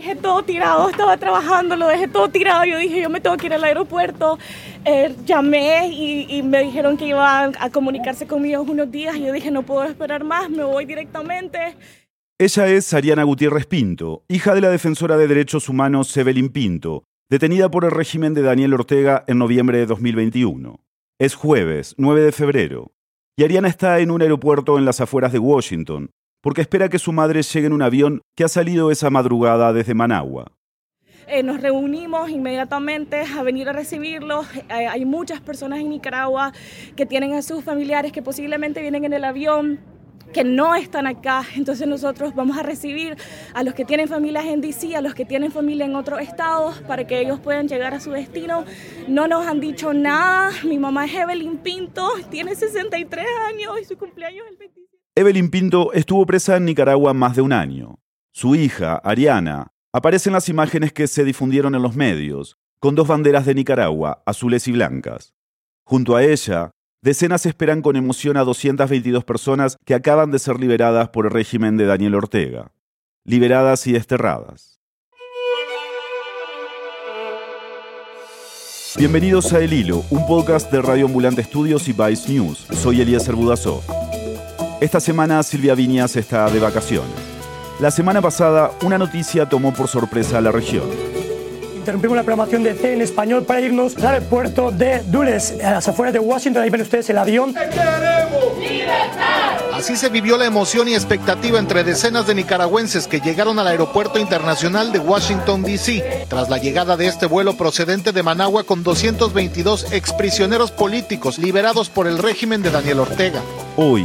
dejé todo tirado, estaba trabajando, lo dejé todo tirado. Yo dije, yo me tengo que ir al aeropuerto. Eh, llamé y, me dijeron que iban a comunicarse conmigo unos días. Yo dije, no puedo esperar más, me voy directamente. Ella es Ariana Gutiérrez Pinto, hija de la defensora de derechos humanos Evelyn Pinto, detenida por el régimen de Daniel Ortega en noviembre de 2021. Es jueves, 9 de febrero, y Ariana está en un aeropuerto en las afueras de Washington, porque espera que su madre llegue en un avión que ha salido esa madrugada desde Managua. Eh, nos reunimos inmediatamente a venir a recibirlos. Eh, hay muchas personas en Nicaragua que tienen a sus familiares que posiblemente vienen en el avión que no están acá. Entonces nosotros vamos a recibir a los que tienen familias en DC, a los que tienen familia en otros estados, para que ellos puedan llegar a su destino. No nos han dicho nada. Mi mamá es Evelyn Pinto, tiene 63 años y su cumpleaños es el 27. Evelyn Pinto estuvo presa en Nicaragua más de un año. Su hija, Ariana, aparece en las imágenes que se difundieron en los medios, con dos banderas de Nicaragua, azules y blancas. Junto a ella, decenas esperan con emoción a 222 personas que acaban de ser liberadas por el régimen de Daniel Ortega. Liberadas y desterradas. Bienvenidos a El Hilo, un podcast de Radio Ambulante Estudios y Vice News. Soy Elías Budasov. Esta semana Silvia Viñas está de vacaciones. La semana pasada una noticia tomó por sorpresa a la región. Interrumpimos la programación de C en español para irnos al aeropuerto de Dulles, a las afueras de Washington. Ahí ven ustedes el avión. ¡Queremos libertad! Así se vivió la emoción y expectativa entre decenas de nicaragüenses que llegaron al Aeropuerto Internacional de Washington, D.C., tras la llegada de este vuelo procedente de Managua con 222 exprisioneros políticos liberados por el régimen de Daniel Ortega. Hoy,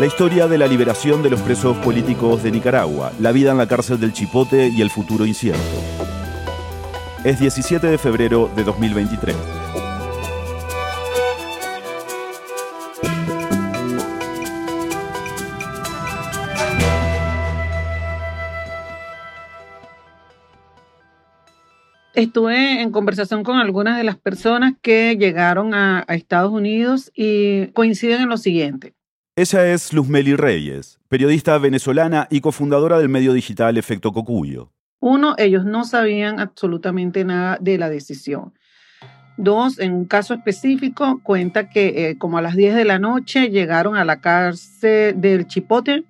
la historia de la liberación de los presos políticos de Nicaragua, la vida en la cárcel del Chipote y el futuro incierto. Es 17 de febrero de 2023. Estuve en conversación con algunas de las personas que llegaron a, a Estados Unidos y coinciden en lo siguiente. Ella es Luzmeli Reyes, periodista venezolana y cofundadora del medio digital Efecto Cocuyo. Uno, ellos no sabían absolutamente nada de la decisión. Dos, en un caso específico, cuenta que eh, como a las 10 de la noche llegaron a la cárcel del Chipote,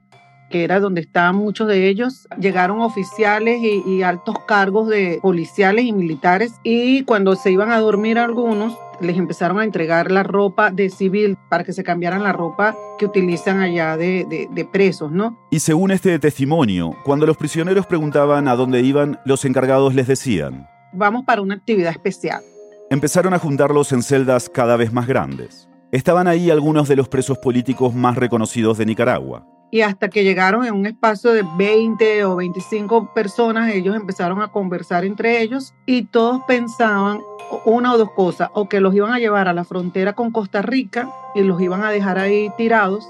que era donde estaban muchos de ellos. Llegaron oficiales y, y altos cargos de policiales y militares y cuando se iban a dormir algunos, les empezaron a entregar la ropa de civil para que se cambiaran la ropa que utilizan allá de, de, presos, ¿no? Y según este testimonio, cuando los prisioneros preguntaban a dónde iban, los encargados les decían, vamos para una actividad especial. Empezaron a juntarlos en celdas cada vez más grandes. Estaban ahí algunos de los presos políticos más reconocidos de Nicaragua y hasta que llegaron en un espacio de 20 o 25 personas, ellos empezaron a conversar entre ellos y todos pensaban una o dos cosas, o que los iban a llevar a la frontera con Costa Rica y los iban a dejar ahí tirados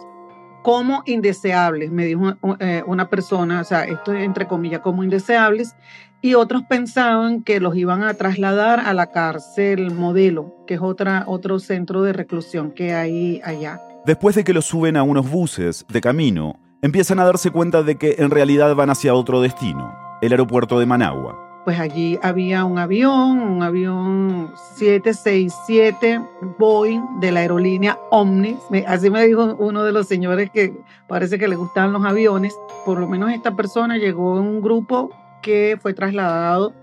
como indeseables, me dijo eh, una persona, o sea, esto entre comillas, como indeseables, y otros pensaban que los iban a trasladar a la cárcel modelo, que es otra, otro centro de reclusión que hay allá. Después de que los suben a unos buses de camino, empiezan a darse cuenta de que en realidad van hacia otro destino, el aeropuerto de Managua. Pues allí había un avión, un avión 767 Boeing de la aerolínea Omnis. Así me dijo uno de los señores que parece que le gustan los aviones. Por lo menos esta persona llegó en un grupo que fue trasladado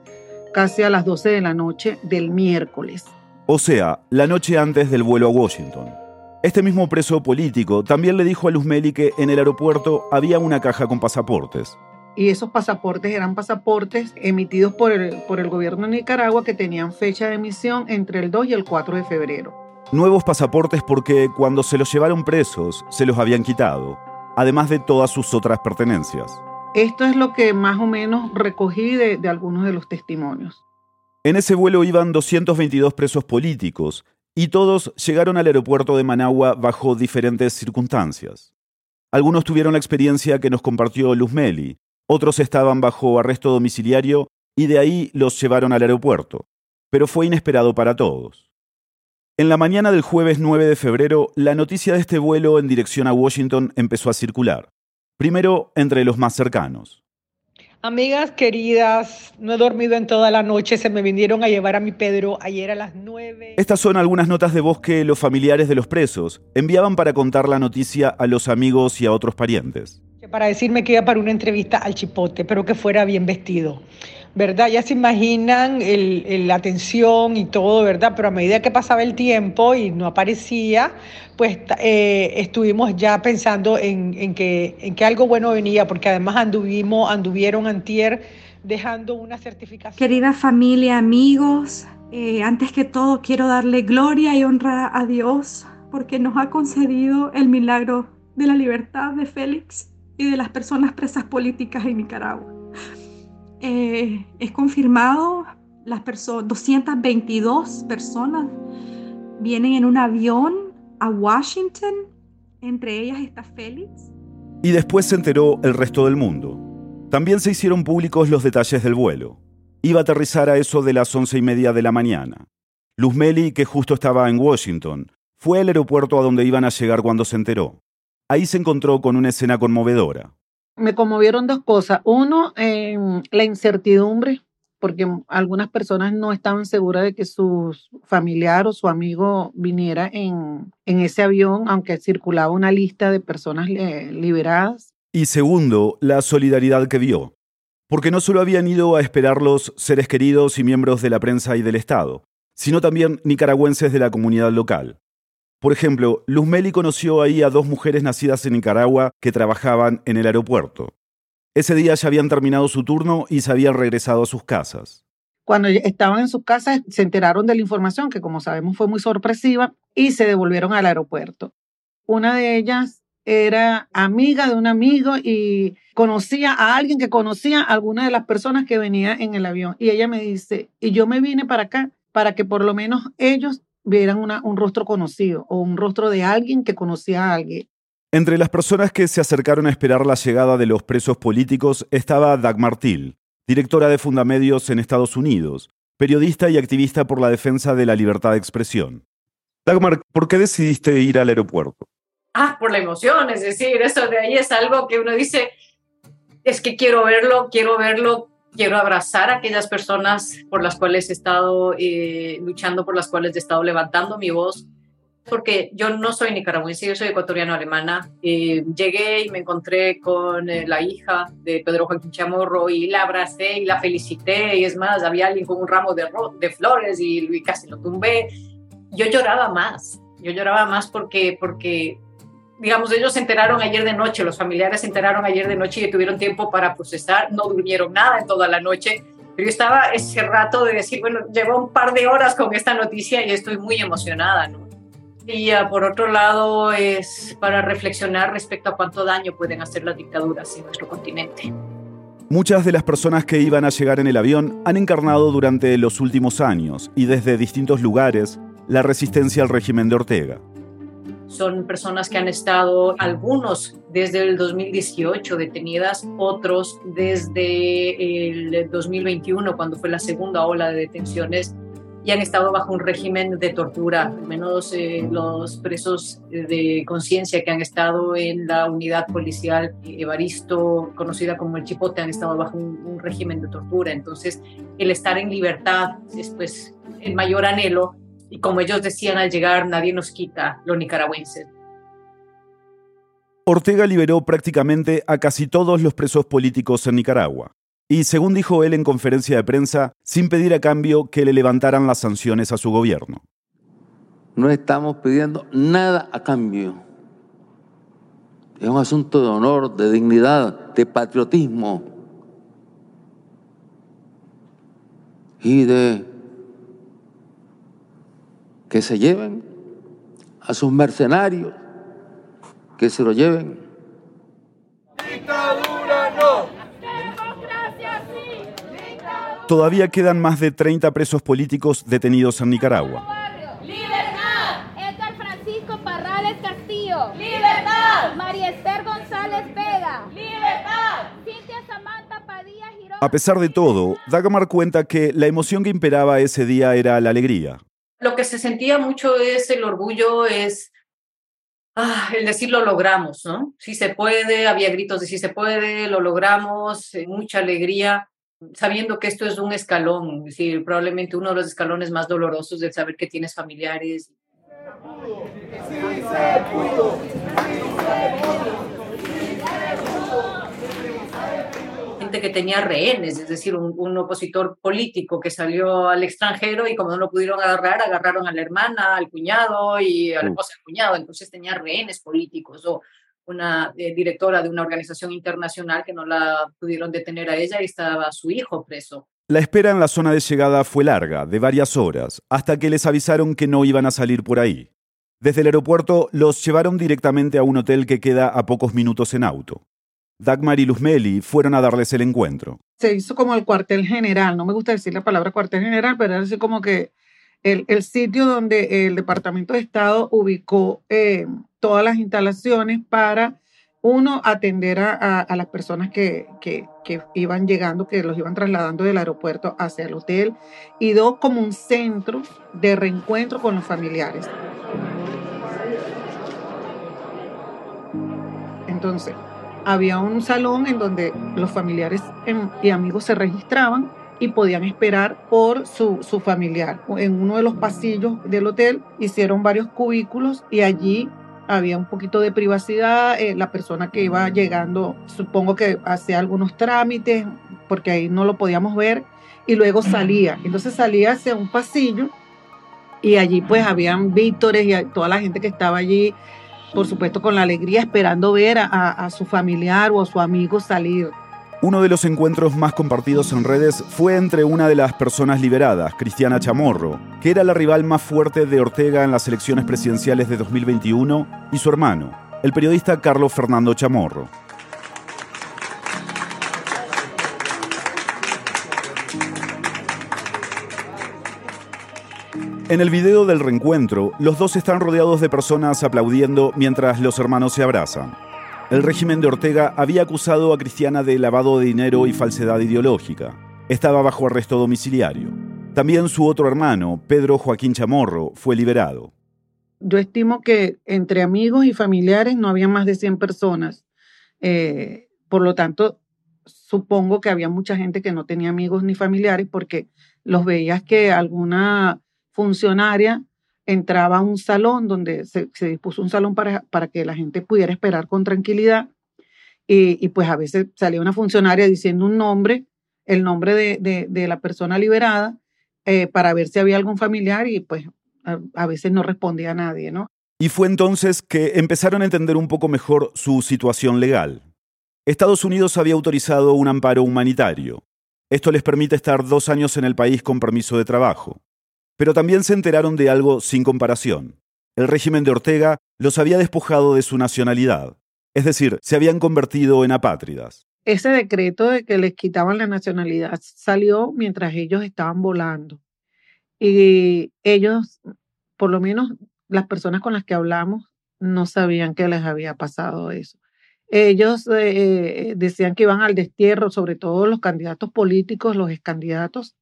casi a las 12 de la noche del miércoles. O sea, la noche antes del vuelo a Washington. Este mismo preso político también le dijo a Luzmeli que en el aeropuerto había una caja con pasaportes. Y esos pasaportes eran pasaportes emitidos por el, por el gobierno de Nicaragua que tenían fecha de emisión entre el 2 y el 4 de febrero. Nuevos pasaportes porque cuando se los llevaron presos se los habían quitado, además de todas sus otras pertenencias. Esto es lo que más o menos recogí de, de algunos de los testimonios. En ese vuelo iban 222 presos políticos y todos llegaron al aeropuerto de Managua bajo diferentes circunstancias. Algunos tuvieron la experiencia que nos compartió Luz Meli, otros estaban bajo arresto domiciliario y de ahí los llevaron al aeropuerto, pero fue inesperado para todos. En la mañana del jueves 9 de febrero, la noticia de este vuelo en dirección a Washington empezó a circular, primero entre los más cercanos. Amigas queridas, no he dormido en toda la noche, se me vinieron a llevar a mi Pedro ayer a las 9. Estas son algunas notas de voz que los familiares de los presos enviaban para contar la noticia a los amigos y a otros parientes. Para decirme que iba para una entrevista al chipote, pero que fuera bien vestido. ¿Verdad? Ya se imaginan la atención y todo, ¿verdad? Pero a medida que pasaba el tiempo y no aparecía, pues eh, estuvimos ya pensando en, que, en que algo bueno venía, porque además anduvimos, anduvieron antier dejando una certificación. Querida familia, amigos, eh, antes que todo quiero darle gloria y honra a Dios porque nos ha concedido el milagro de la libertad de Félix y de las personas presas políticas en Nicaragua. Eh, es confirmado, las personas, 222 personas vienen en un avión a Washington, entre ellas está Félix. Y después se enteró el resto del mundo. También se hicieron públicos los detalles del vuelo. Iba a aterrizar a eso de las once y media de la mañana. Luz Meli, que justo estaba en Washington, fue al aeropuerto a donde iban a llegar cuando se enteró. Ahí se encontró con una escena conmovedora me conmovieron dos cosas. Uno, la incertidumbre, porque algunas personas no estaban seguras de que su familiar o su amigo viniera en, en ese avión, aunque circulaba una lista de personas liberadas. Y segundo, la solidaridad que vio. Porque no solo habían ido a esperar los seres queridos y miembros de la prensa y del Estado, sino también nicaragüenses de la comunidad local. Por ejemplo, Luz Meli conoció ahí a dos mujeres nacidas en Nicaragua que trabajaban en el aeropuerto. Ese día ya habían terminado su turno y se habían regresado a sus casas. Cuando estaban en sus casas se enteraron de la información, que como sabemos fue muy sorpresiva, y se devolvieron al aeropuerto. Una de ellas era amiga de un amigo y conocía a alguien que conocía a alguna de las personas que venía en el avión. Y ella me dice, y yo me vine para acá para que por lo menos ellos vieran un rostro conocido o un rostro de alguien que conocía a alguien. Entre las personas que se acercaron a esperar la llegada de los presos políticos estaba Dagmar Till, directora de Fundamedios en Estados Unidos, periodista y activista por la defensa de la libertad de expresión. Dagmar, ¿por qué decidiste ir al aeropuerto? Ah, por la emoción, es decir, eso de ahí es algo que uno dice, es que quiero verlo, quiero verlo, quiero abrazar a aquellas personas por las cuales he estado eh, luchando, por las cuales he estado levantando mi voz, porque yo no soy nicaragüense, yo soy ecuatoriano-alemana. Eh, llegué y me encontré con eh, la hija de Pedro Joaquín Chamorro y la abracé y la felicité, y es más, había alguien con un ramo de, de flores y, y casi lo tumbé. Yo lloraba más, yo lloraba más porque, porque digamos, ellos se enteraron ayer de noche, los familiares se enteraron ayer de noche y tuvieron tiempo para procesar, no durmieron nada en toda la noche, pero yo estaba ese rato de decir, bueno, llevo un par de horas con esta noticia y estoy muy emocionada, ¿no? Y por otro lado es para reflexionar respecto a cuánto daño pueden hacer las dictaduras en nuestro continente. Muchas de las personas que iban a llegar en el avión han encarnado durante los últimos años y desde distintos lugares la resistencia al régimen de Ortega. Son personas que han estado, algunos desde el 2018 detenidas, otros desde el 2021, cuando fue la segunda ola de detenciones, y han estado bajo un régimen de tortura, al menos eh, los presos de conciencia que han estado en la unidad policial Evaristo, conocida como el Chipote, han estado bajo un, un régimen de tortura. Entonces, el estar en libertad es pues el mayor anhelo y como ellos decían al llegar, nadie nos quita los nicaragüenses. Ortega liberó prácticamente a casi todos los presos políticos en Nicaragua. Y según dijo él en conferencia de prensa, sin pedir a cambio que le levantaran las sanciones a su gobierno. No estamos pidiendo nada a cambio. Es un asunto de honor, de dignidad, de patriotismo y de que se lleven a sus mercenarios, que se lo lleven. Todavía quedan más de 30 presos políticos detenidos en Nicaragua. ¡Libertad! Edgar Francisco Parrales Castillo. ¡Libertad! María Esther González Vega. ¡Libertad! Cintia Samantha Padilla Girón. A pesar de todo, Dagmar cuenta que la emoción que imperaba ese día era la alegría lo que se sentía mucho es el orgullo, es ah, el decir lo logramos, ¿no? Sí se puede, había gritos de sí se puede, lo logramos, eh, mucha alegría, sabiendo que esto es un escalón, es decir, probablemente uno de los escalones más dolorosos del saber que tienes familiares. Sí se pudo, que tenía rehenes, es decir, un, opositor político que salió al extranjero y como no lo pudieron agarrar, agarraron a la hermana, al cuñado y a la esposa del cuñado, entonces tenía rehenes políticos o una eh, directora de una organización internacional que no la pudieron detener a ella y estaba su hijo preso. La espera en la zona de llegada fue larga, de varias horas, hasta que les avisaron que no iban a salir por ahí. Desde el aeropuerto los llevaron directamente a un hotel que queda a pocos minutos en auto. Dagmar y Luzmeli fueron a darles el encuentro. Se hizo como el cuartel general, no me gusta decir la palabra cuartel general, pero es como que el, sitio donde el Departamento de Estado ubicó eh, todas las instalaciones para, uno, atender a, las personas que, que, iban llegando, que los iban trasladando del aeropuerto hacia el hotel, y dos, como un centro de reencuentro con los familiares. Entonces, había un salón en donde los familiares y amigos se registraban y podían esperar por su, familiar. En uno de los pasillos del hotel hicieron varios cubículos y allí había un poquito de privacidad. Eh, la persona que iba llegando, supongo que hacía algunos trámites, porque ahí no lo podíamos ver, y luego salía. Entonces salía hacia un pasillo y allí pues habían vítores y toda la gente que estaba allí por supuesto con la alegría esperando ver a, su familiar o a su amigo salir. Uno de los encuentros más compartidos en redes fue entre una de las personas liberadas, Cristiana Chamorro, que era la rival más fuerte de Ortega en las elecciones presidenciales de 2021, y su hermano, el periodista Carlos Fernando Chamorro. En el video del reencuentro, los dos están rodeados de personas aplaudiendo mientras los hermanos se abrazan. El régimen de Ortega había acusado a Cristiana de lavado de dinero y falsedad ideológica. Estaba bajo arresto domiciliario. También su otro hermano, Pedro Joaquín Chamorro, fue liberado. Yo estimo que entre amigos y familiares no había más de 100 personas. Eh, por lo tanto, supongo que había mucha gente que no tenía amigos ni familiares porque los veías que alguna funcionaria entraba a un salón donde se, dispuso un salón para, para, que la gente pudiera esperar con tranquilidad y, pues a veces salía una funcionaria diciendo un nombre, el nombre de, la persona liberada, eh, para ver si había algún familiar y pues a, a veces no respondía a nadie, ¿no? Y fue entonces que empezaron a entender un poco mejor su situación legal. Estados Unidos había autorizado un amparo humanitario. Esto les permite estar dos años en el país con permiso de trabajo. Pero también se enteraron de algo sin comparación. El régimen de Ortega los había despojado de su nacionalidad, es decir, se habían convertido en apátridas. Ese decreto de que les quitaban la nacionalidad salió mientras ellos estaban volando. Y ellos, por lo menos las personas con las que hablamos, no sabían que les había pasado eso. Ellos eh, decían que iban al destierro, sobre todo los candidatos políticos, los excandidatos,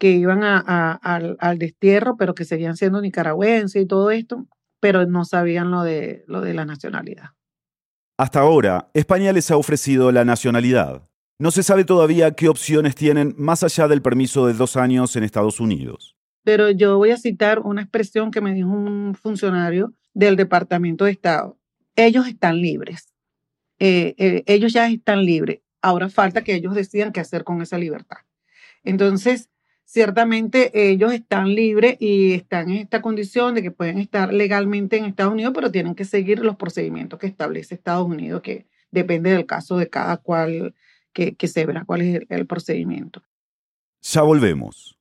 que iban al, destierro, pero que seguían siendo nicaragüenses y todo esto, pero no sabían lo de, lo de la nacionalidad. Hasta ahora, España les ha ofrecido la nacionalidad. No se sabe todavía qué opciones tienen más allá del permiso de dos años en Estados Unidos. Pero yo voy a citar una expresión que me dijo un funcionario del Departamento de Estado. Ellos están libres. Eh, eh, ellos ya están libres. Ahora falta que ellos decidan qué hacer con esa libertad. Entonces, ciertamente ellos están libres y están en esta condición de que pueden estar legalmente en Estados Unidos, pero tienen que seguir los procedimientos que establece Estados Unidos, que depende del caso de cada cual que, se verá cuál es el, procedimiento. Ya volvemos.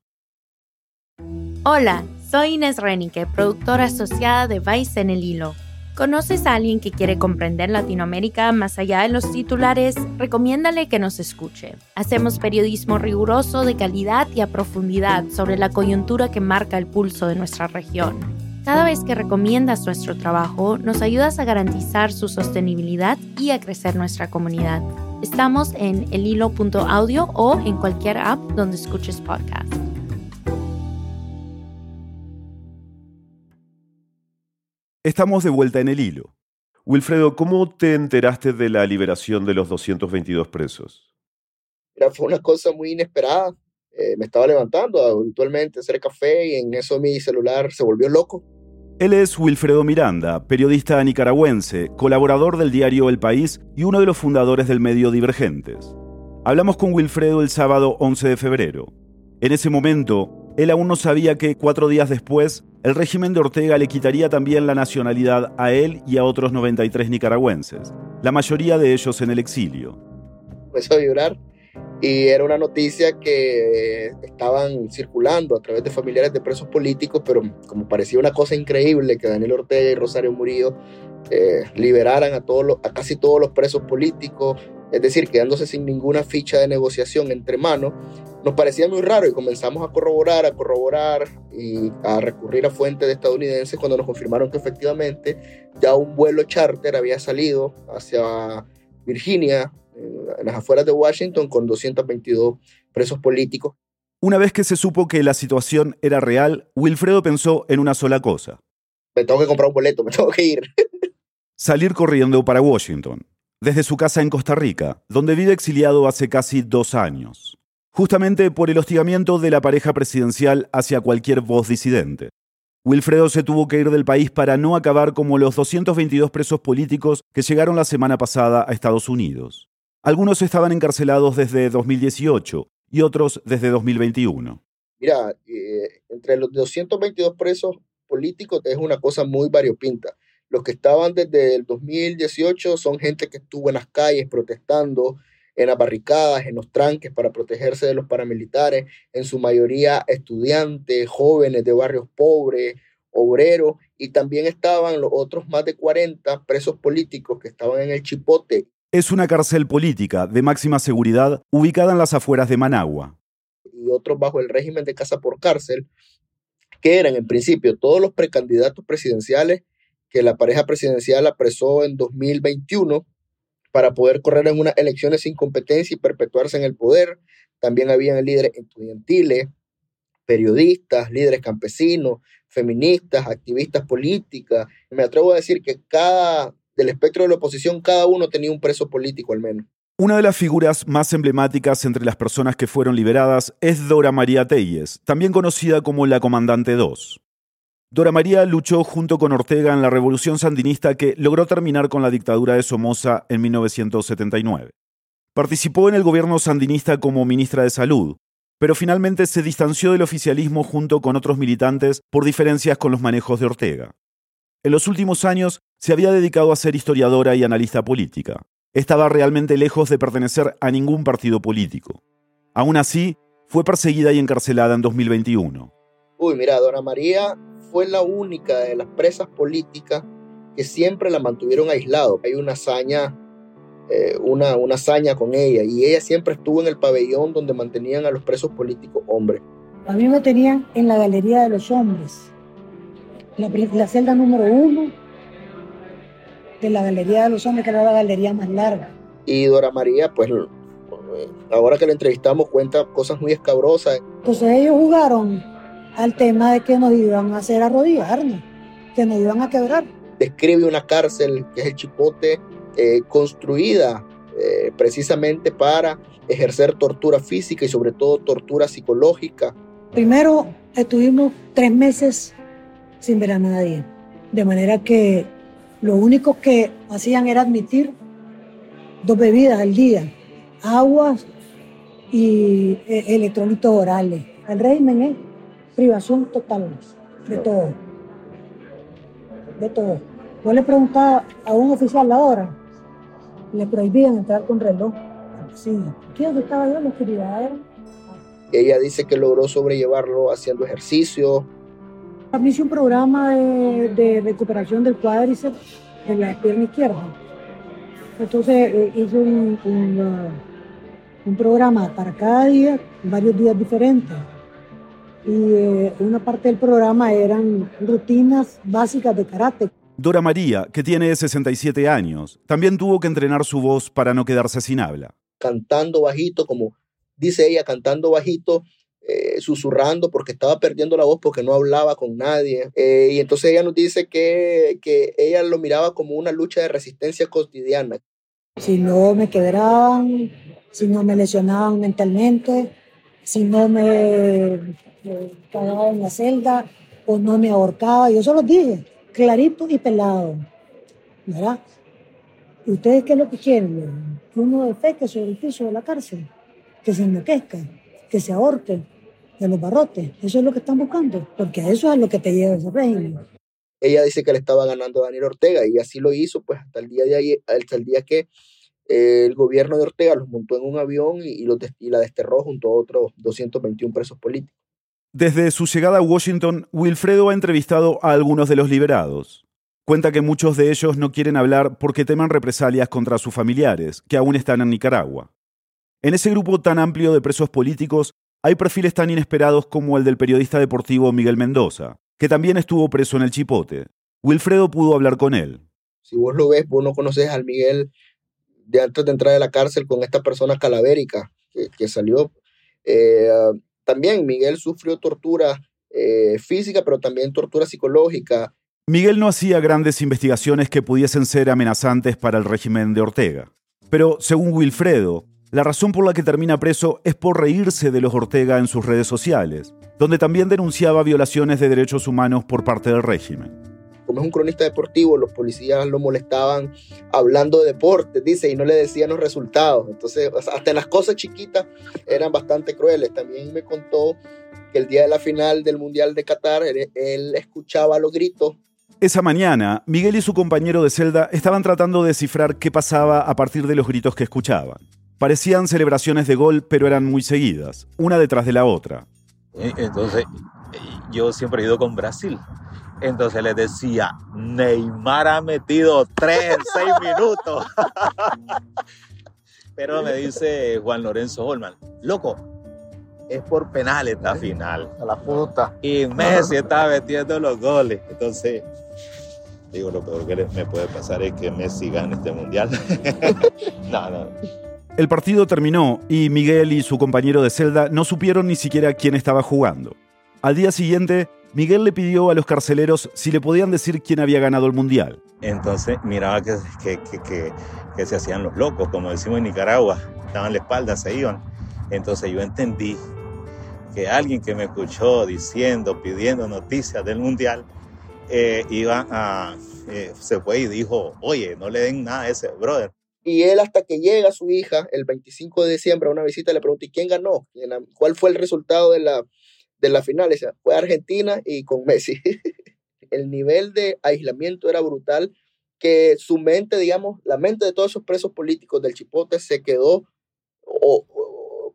Hola, soy Inés Renique, productora asociada de Vice en el Hilo. ¿Conoces a alguien que quiere comprender Latinoamérica más allá de los titulares? Recomiéndale que nos escuche. Hacemos periodismo riguroso, de calidad y a profundidad sobre la coyuntura que marca el pulso de nuestra región. Cada vez que recomiendas nuestro trabajo, nos ayudas a garantizar su sostenibilidad y a crecer nuestra comunidad. Estamos en elhilo.audio o en cualquier app donde escuches podcast. Estamos de vuelta en el hilo. Wilfredo, ¿cómo te enteraste de la liberación de los 222 presos? fue una cosa muy inesperada. Eh, me estaba levantando habitualmente a hacer café y en eso mi celular se volvió loco. Él es Wilfredo Miranda, periodista nicaragüense, colaborador del diario El País y uno de los fundadores del medio Divergentes. Hablamos con Wilfredo el sábado 11 de febrero. En ese momento, él aún no sabía que cuatro días después, el régimen de Ortega le quitaría también la nacionalidad a él y a otros 93 nicaragüenses, la mayoría de ellos en el exilio. Empezó a vibrar y era una noticia que estaban circulando a través de familiares de presos políticos, pero como parecía una cosa increíble que Daniel Ortega y Rosario Murillo eh, liberaran a, casi todos los presos políticos, es decir, quedándose sin ninguna ficha de negociación entre manos, nos parecía muy raro y comenzamos a corroborar, a corroborar y a recurrir a fuentes estadounidenses cuando nos confirmaron que efectivamente ya un vuelo charter había salido hacia Virginia en las afueras de Washington con 222 presos políticos. Una vez que se supo que la situación era real, Wilfredo pensó en una sola cosa. Me tengo que comprar un boleto, me tengo que ir. Salir corriendo para Washington, desde su casa en Costa Rica, donde vive exiliado hace casi dos años, justamente por el hostigamiento de la pareja presidencial hacia cualquier voz disidente. Wilfredo se tuvo que ir del país para no acabar como los 222 presos políticos que llegaron la semana pasada a Estados Unidos. Algunos estaban encarcelados desde 2018 y otros desde 2021. Mira, eh, entre los 222 presos políticos es una cosa muy variopinta. Los que estaban desde el 2018 son gente que estuvo en las calles protestando, en las barricadas, en los tranques para protegerse de los paramilitares, en su mayoría estudiantes, jóvenes de barrios pobres, obreros, y también estaban los otros más de 40 presos políticos que estaban en el Chipote es una cárcel política de máxima seguridad ubicada en las afueras de Managua. Y otros bajo el régimen de casa por cárcel, que eran en principio todos los precandidatos presidenciales que la pareja presidencial apresó en 2021 para poder correr en unas elecciones sin competencia y perpetuarse en el poder. También habían líderes estudiantiles, periodistas, líderes campesinos, feministas, activistas políticas. Me atrevo a decir que cada del espectro de la oposición, cada uno tenía un preso político al menos. Una de las figuras más emblemáticas entre las personas que fueron liberadas es Dora María Telles, también conocida como la Comandante 2. Dora María luchó junto con Ortega en la revolución sandinista que logró terminar con la dictadura de Somoza en 1979. Participó en el gobierno sandinista como ministra de Salud, pero finalmente se distanció del oficialismo junto con otros militantes por diferencias con los manejos de Ortega. En los últimos años se había dedicado a ser historiadora y analista política. Estaba realmente lejos de pertenecer a ningún partido político. Aún así, fue perseguida y encarcelada en 2021. Uy, mira, Dora María fue la única de las presas políticas que siempre la mantuvieron aislado. Hay una hazaña, eh, una, una hazaña con ella y ella siempre estuvo en el pabellón donde mantenían a los presos políticos hombres. A mí me tenían en la galería de los hombres la, celda número uno de la Galería de los Hombres, que era la galería más larga. Y Dora María, pues ahora que la entrevistamos, cuenta cosas muy escabrosas. Entonces ellos jugaron al tema de que nos iban a hacer arrodillarnos, que nos iban a quebrar. Describe una cárcel, que es el Chipote, eh, construida eh, precisamente para ejercer tortura física y sobre todo tortura psicológica. Primero estuvimos tres meses sin ver a nadie. De manera que lo único que hacían era admitir dos bebidas al día, agua y e, electrolitos orales. El régimen es privación total de todo. De todo. Yo le preguntaba a un oficial la hora, le prohibían entrar con reloj. Sí, ¿qué estaba yo? La oscuridad Ella dice que logró sobrellevarlo haciendo ejercicio, a hice un programa de, recuperación del cuádriceps en la pierna izquierda. Entonces eh, hice un, uh, un, programa para cada día, varios días diferentes. Y eh, una parte del programa eran rutinas básicas de karate. Dora María, que tiene 67 años, también tuvo que entrenar su voz para no quedarse sin habla. Cantando bajito, como dice ella, cantando bajito, eh, susurrando porque estaba perdiendo la voz porque no hablaba con nadie. Eh, y entonces ella nos dice que, que ella lo miraba como una lucha de resistencia cotidiana. Si no me quebraban, si no me lesionaban mentalmente, si no me cagaba en la celda o no me ahorcaba, yo solo dije, clarito y pelado, ¿verdad? ¿Y ustedes qué es lo que quieren? Que uno defeque sobre el piso de la cárcel, que se enloquezca, que se ahorque de los barrotes. Eso es lo que están buscando, porque eso es lo que te lleva ese régimen. Ella dice que le estaba ganando a Daniel Ortega y así lo hizo, pues hasta el día de ahí, hasta el día que el gobierno de Ortega los montó en un avión y, los y la desterró junto a otros 221 presos políticos. Desde su llegada a Washington, Wilfredo ha entrevistado a algunos de los liberados. Cuenta que muchos de ellos no quieren hablar porque temen represalias contra sus familiares, que aún están en Nicaragua. En ese grupo tan amplio de presos políticos hay perfiles tan inesperados como el del periodista deportivo Miguel Mendoza, que también estuvo preso en el Chipote. Wilfredo pudo hablar con él. Si vos lo ves, vos no conoces al Miguel de antes de entrar a la cárcel con esta persona calavérica que, salió. Eh, también Miguel sufrió tortura eh, física, pero también tortura psicológica. Miguel no hacía grandes investigaciones que pudiesen ser amenazantes para el régimen de Ortega. Pero, según Wilfredo, la razón por la que termina preso es por reírse de los Ortega en sus redes sociales, donde también denunciaba violaciones de derechos humanos por parte del régimen. Como es un cronista deportivo, los policías lo molestaban hablando de deporte, dice, y no le decían los resultados. Entonces, hasta en las cosas chiquitas eran bastante crueles. También me contó que el día de la final del Mundial de Qatar, él, él escuchaba los gritos esa mañana, Miguel y su compañero de celda estaban tratando de descifrar qué pasaba a partir de los gritos que escuchaban. Parecían celebraciones de gol, pero eran muy seguidas, una detrás de la otra. Entonces, yo siempre he ido con Brasil. Entonces les decía, Neymar ha metido tres en seis minutos. Pero me dice Juan Lorenzo Holman, loco, es por penal esta final. A la puta. Y Messi está metiendo los goles. Entonces, Digo, lo peor que me puede pasar es que Messi gane este mundial. no, no. El partido terminó y Miguel y su compañero de celda no supieron ni siquiera quién estaba jugando. Al día siguiente, Miguel le pidió a los carceleros si le podían decir quién había ganado el mundial. Entonces miraba que, que, que, que se hacían los locos, como decimos en Nicaragua, daban la espalda, se iban. Entonces yo entendí que alguien que me escuchó diciendo, pidiendo noticias del mundial, eh, iba a, eh, se fue y dijo, oye, no le den nada a ese brother. Y él hasta que llega su hija el 25 de diciembre a una visita le pregunta, ¿y quién ganó? ¿Cuál fue el resultado de la, de la final? Dice, fue Argentina y con Messi. el nivel de aislamiento era brutal, que su mente, digamos, la mente de todos esos presos políticos del Chipote se quedó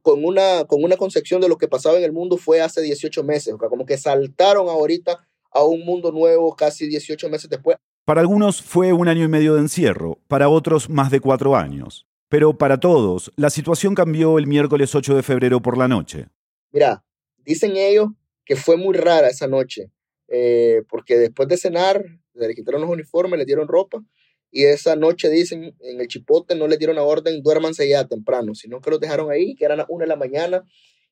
con, una, con una concepción de lo que pasaba en el mundo fue hace 18 meses, o sea, como que saltaron ahorita a un mundo nuevo casi 18 meses después. Para algunos fue un año y medio de encierro, para otros más de cuatro años. Pero para todos, la situación cambió el miércoles 8 de febrero por la noche. Mira, dicen ellos que fue muy rara esa noche, eh, porque después de cenar, le quitaron los uniformes, le dieron ropa, y esa noche dicen en el chipote no le dieron a orden, duérmanse ya temprano, sino que los dejaron ahí, que eran las una de la mañana,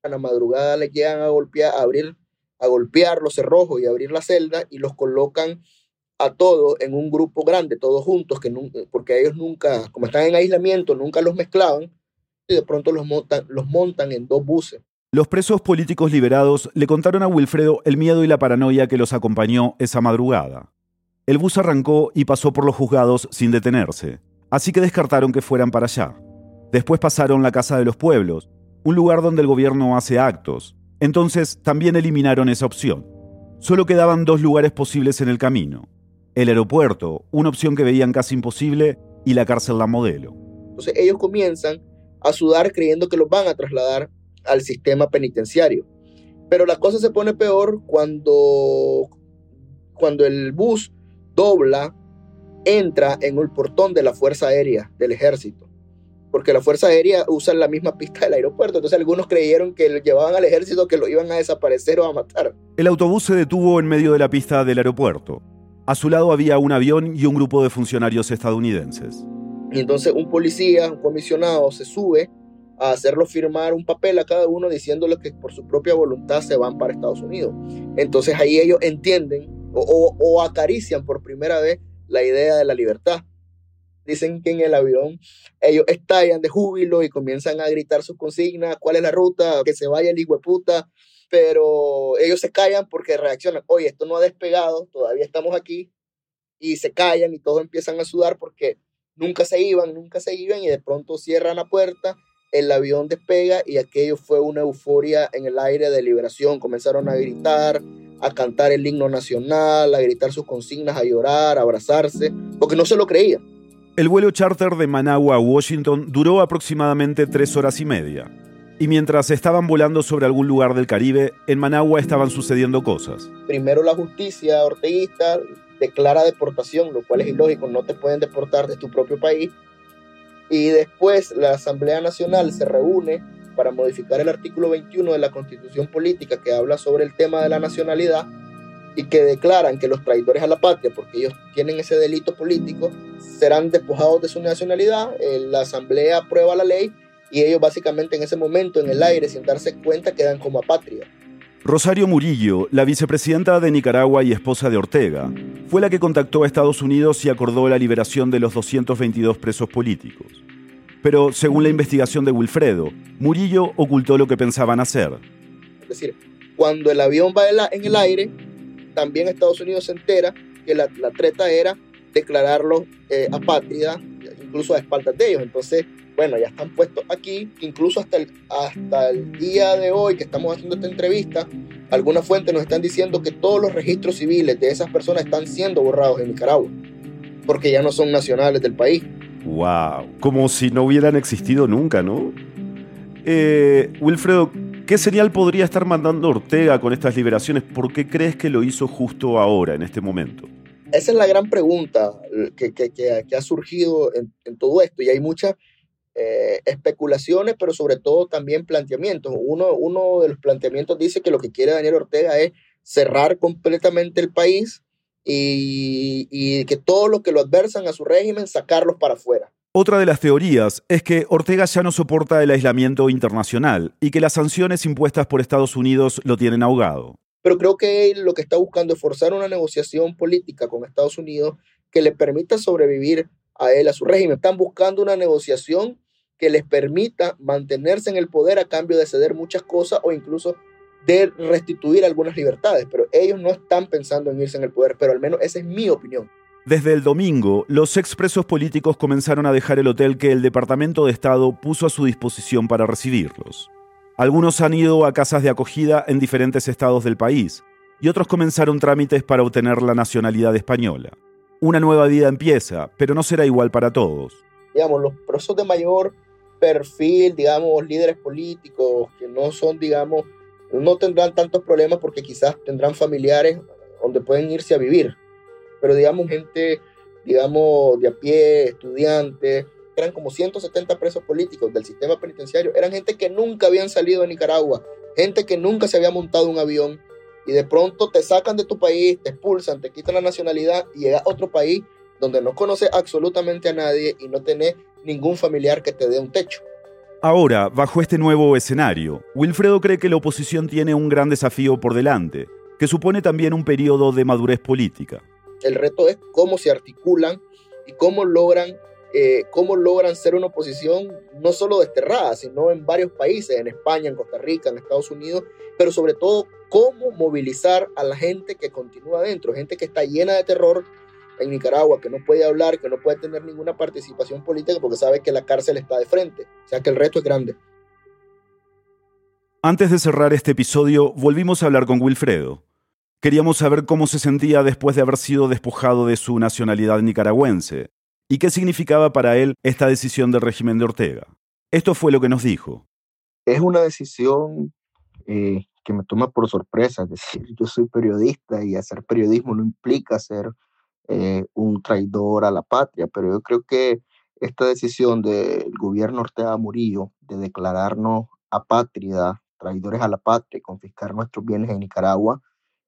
a la madrugada le llegan a golpear, a abrir a golpear los cerrojos y abrir la celda y los colocan a todos en un grupo grande, todos juntos, que porque ellos nunca, como están en aislamiento, nunca los mezclaban y de pronto los montan, los montan en dos buses. Los presos políticos liberados le contaron a Wilfredo el miedo y la paranoia que los acompañó esa madrugada. El bus arrancó y pasó por los juzgados sin detenerse, así que descartaron que fueran para allá. Después pasaron la Casa de los Pueblos, un lugar donde el gobierno hace actos, entonces también eliminaron esa opción. Solo quedaban dos lugares posibles en el camino. El aeropuerto, una opción que veían casi imposible, y la cárcel La Modelo. Entonces ellos comienzan a sudar creyendo que los van a trasladar al sistema penitenciario. Pero la cosa se pone peor cuando, cuando el bus dobla, entra en el portón de la Fuerza Aérea del Ejército porque la Fuerza Aérea usa la misma pista del aeropuerto. Entonces algunos creyeron que lo llevaban al ejército, que lo iban a desaparecer o a matar. El autobús se detuvo en medio de la pista del aeropuerto. A su lado había un avión y un grupo de funcionarios estadounidenses. Y entonces un policía, un comisionado, se sube a hacerlo firmar un papel a cada uno diciéndole que por su propia voluntad se van para Estados Unidos. Entonces ahí ellos entienden o, acarician por primera vez la idea de la libertad. Dicen que en el avión ellos estallan de júbilo y comienzan a gritar sus consignas, cuál es la ruta, que se vaya el puta, pero ellos se callan porque reaccionan, oye, esto no ha despegado, todavía estamos aquí, y se callan y todos empiezan a sudar porque nunca se iban, nunca se iban y de pronto cierran la puerta, el avión despega y aquello fue una euforia en el aire de liberación, comenzaron a gritar, a cantar el himno nacional, a gritar sus consignas, a llorar, a abrazarse, porque no se lo creían. El vuelo charter de Managua a Washington duró aproximadamente tres horas y media. Y mientras estaban volando sobre algún lugar del Caribe, en Managua estaban sucediendo cosas. Primero la justicia orteguista declara deportación, lo cual es ilógico, no te pueden deportar de tu propio país. Y después la Asamblea Nacional se reúne para modificar el artículo 21 de la Constitución Política que habla sobre el tema de la nacionalidad y que declaran que los traidores a la patria, porque ellos tienen ese delito político, serán despojados de su nacionalidad. Eh, la Asamblea aprueba la ley y ellos básicamente en ese momento en el aire, sin darse cuenta, quedan como apátridas. Rosario Murillo, la vicepresidenta de Nicaragua y esposa de Ortega, fue la que contactó a Estados Unidos y acordó la liberación de los 222 presos políticos. Pero, según la investigación de Wilfredo, Murillo ocultó lo que pensaban hacer. Es decir, cuando el avión va en el aire, también Estados Unidos se entera que la, treta era declararlo eh, apátrida, incluso a espaldas de ellos. Entonces, bueno, ya están puestos aquí, incluso hasta el, hasta el día de hoy que estamos haciendo esta entrevista, algunas fuentes nos están diciendo que todos los registros civiles de esas personas están siendo borrados en Nicaragua, porque ya no son nacionales del país. ¡Wow! Como si no hubieran existido nunca, ¿no? Eh, Wilfredo, ¿Qué señal podría estar mandando Ortega con estas liberaciones? ¿Por qué crees que lo hizo justo ahora, en este momento? Esa es la gran pregunta que, ha surgido en, todo esto y hay muchas eh, especulaciones, pero sobre todo también planteamientos. Uno, uno de los planteamientos dice que lo que quiere Daniel Ortega es cerrar completamente el país y, y que todos los que lo adversan a su régimen, sacarlos para afuera. Otra de las teorías es que Ortega ya no soporta el aislamiento internacional y que las sanciones impuestas por Estados Unidos lo tienen ahogado. Pero creo que él lo que está buscando es forzar una negociación política con Estados Unidos que le permita sobrevivir a él, a su régimen. Están buscando una negociación que les permita mantenerse en el poder a cambio de ceder muchas cosas o incluso de restituir algunas libertades. Pero ellos no están pensando en irse en el poder, pero al menos esa es mi opinión. Desde el domingo, los expresos políticos comenzaron a dejar el hotel que el Departamento de Estado puso a su disposición para recibirlos. Algunos han ido a casas de acogida en diferentes estados del país y otros comenzaron trámites para obtener la nacionalidad española. Una nueva vida empieza, pero no será igual para todos. Digamos, los presos de mayor perfil, digamos, líderes políticos que no son, digamos, no tendrán tantos problemas porque quizás tendrán familiares donde pueden irse a vivir. Pero digamos gente, digamos, de a pie, estudiantes, eran como 170 presos políticos del sistema penitenciario, eran gente que nunca habían salido de Nicaragua, gente que nunca se había montado un avión, y de pronto te sacan de tu país, te expulsan, te quitan la nacionalidad y llegas a otro país donde no conoces absolutamente a nadie y no tenés ningún familiar que te dé un techo. Ahora, bajo este nuevo escenario, Wilfredo cree que la oposición tiene un gran desafío por delante, que supone también un periodo de madurez política. El reto es cómo se articulan y cómo logran, eh, cómo logran ser una oposición no solo desterrada, sino en varios países, en España, en Costa Rica, en Estados Unidos, pero sobre todo cómo movilizar a la gente que continúa adentro, gente que está llena de terror en Nicaragua, que no puede hablar, que no puede tener ninguna participación política porque sabe que la cárcel está de frente. O sea que el reto es grande. Antes de cerrar este episodio, volvimos a hablar con Wilfredo. Queríamos saber cómo se sentía después de haber sido despojado de su nacionalidad nicaragüense y qué significaba para él esta decisión del régimen de Ortega. Esto fue lo que nos dijo. Es una decisión eh, que me toma por sorpresa, es decir, yo soy periodista y hacer periodismo no implica ser eh, un traidor a la patria, pero yo creo que esta decisión del gobierno Ortega Murillo de declararnos apátrida, traidores a la patria y confiscar nuestros bienes en Nicaragua,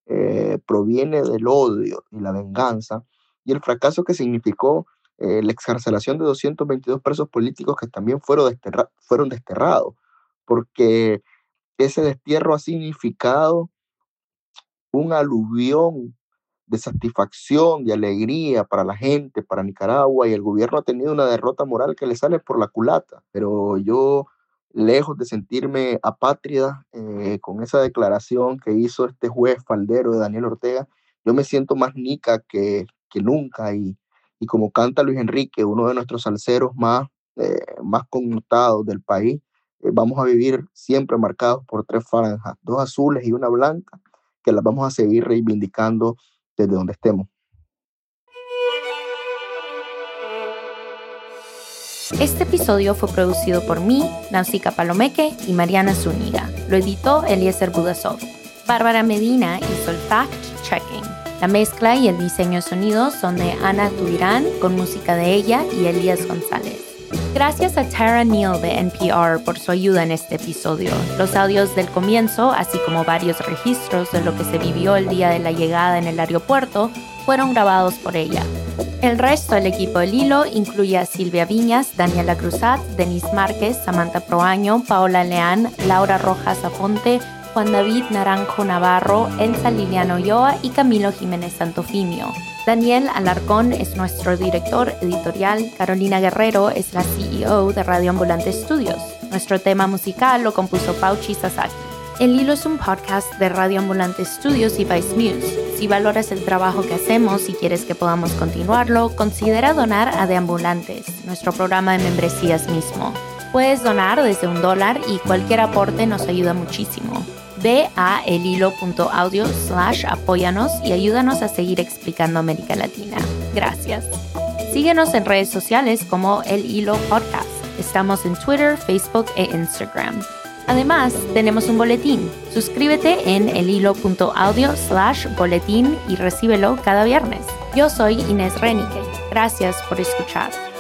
eh, proviene del odio y la venganza y el fracaso que significó eh, la excarcelación de 222 presos políticos que también fueron, fueron desterrados, porque ese destierro ha significado un aluvión de satisfacción, de alegría para la gente, para Nicaragua, y el gobierno ha tenido una derrota moral que le sale por la culata. Pero yo, lejos de sentirme apátrida eh, con esa declaración que hizo este juez faldero de Daniel Ortega, yo me siento más nica que, que nunca y, y como canta Luis Enrique, uno de nuestros salseros más, eh, más connotados del país, eh, vamos a vivir siempre marcados por tres franjas, dos azules y una blanca, que las vamos a seguir reivindicando desde donde estemos. Este episodio fue producido por mí, Nancy Palomeque y Mariana Zúñiga. Lo editó Eliezer Budasov. Bárbara Medina hizo el fact-checking. La mezcla y el diseño de sonido son de Ana Tuirán con música de ella y Elías González. Gracias a Tara Neal de NPR por su ayuda en este episodio. Los audios del comienzo, así como varios registros de lo que se vivió el día de la llegada en el aeropuerto, fueron grabados por ella. El resto del equipo del hilo incluye a Silvia Viñas, Daniela Cruzat, Denise Márquez, Samantha Proaño, Paola Leán, Laura Rojas Aponte, Juan David Naranjo Navarro, Elsa Liliano Ulloa y Camilo Jiménez Santofimio. Daniel Alarcón es nuestro director editorial, Carolina Guerrero es la CEO de Radio Ambulante Studios. Nuestro tema musical lo compuso Pauchi Sasaki. El Hilo es un podcast de Radio Ambulante Studios y Vice Muse. Si valoras el trabajo que hacemos y quieres que podamos continuarlo, considera donar a De Ambulantes, nuestro programa de membresías mismo. Puedes donar desde un dólar y cualquier aporte nos ayuda muchísimo. Ve a elhilo.audio slash apóyanos y ayúdanos a seguir explicando América Latina. Gracias. Síguenos en redes sociales como El Hilo Podcast. Estamos en Twitter, Facebook e Instagram. Además, tenemos un boletín. Suscríbete en elhilo.audio slash boletín y recíbelo cada viernes. Yo soy Inés Renique. Gracias por escuchar.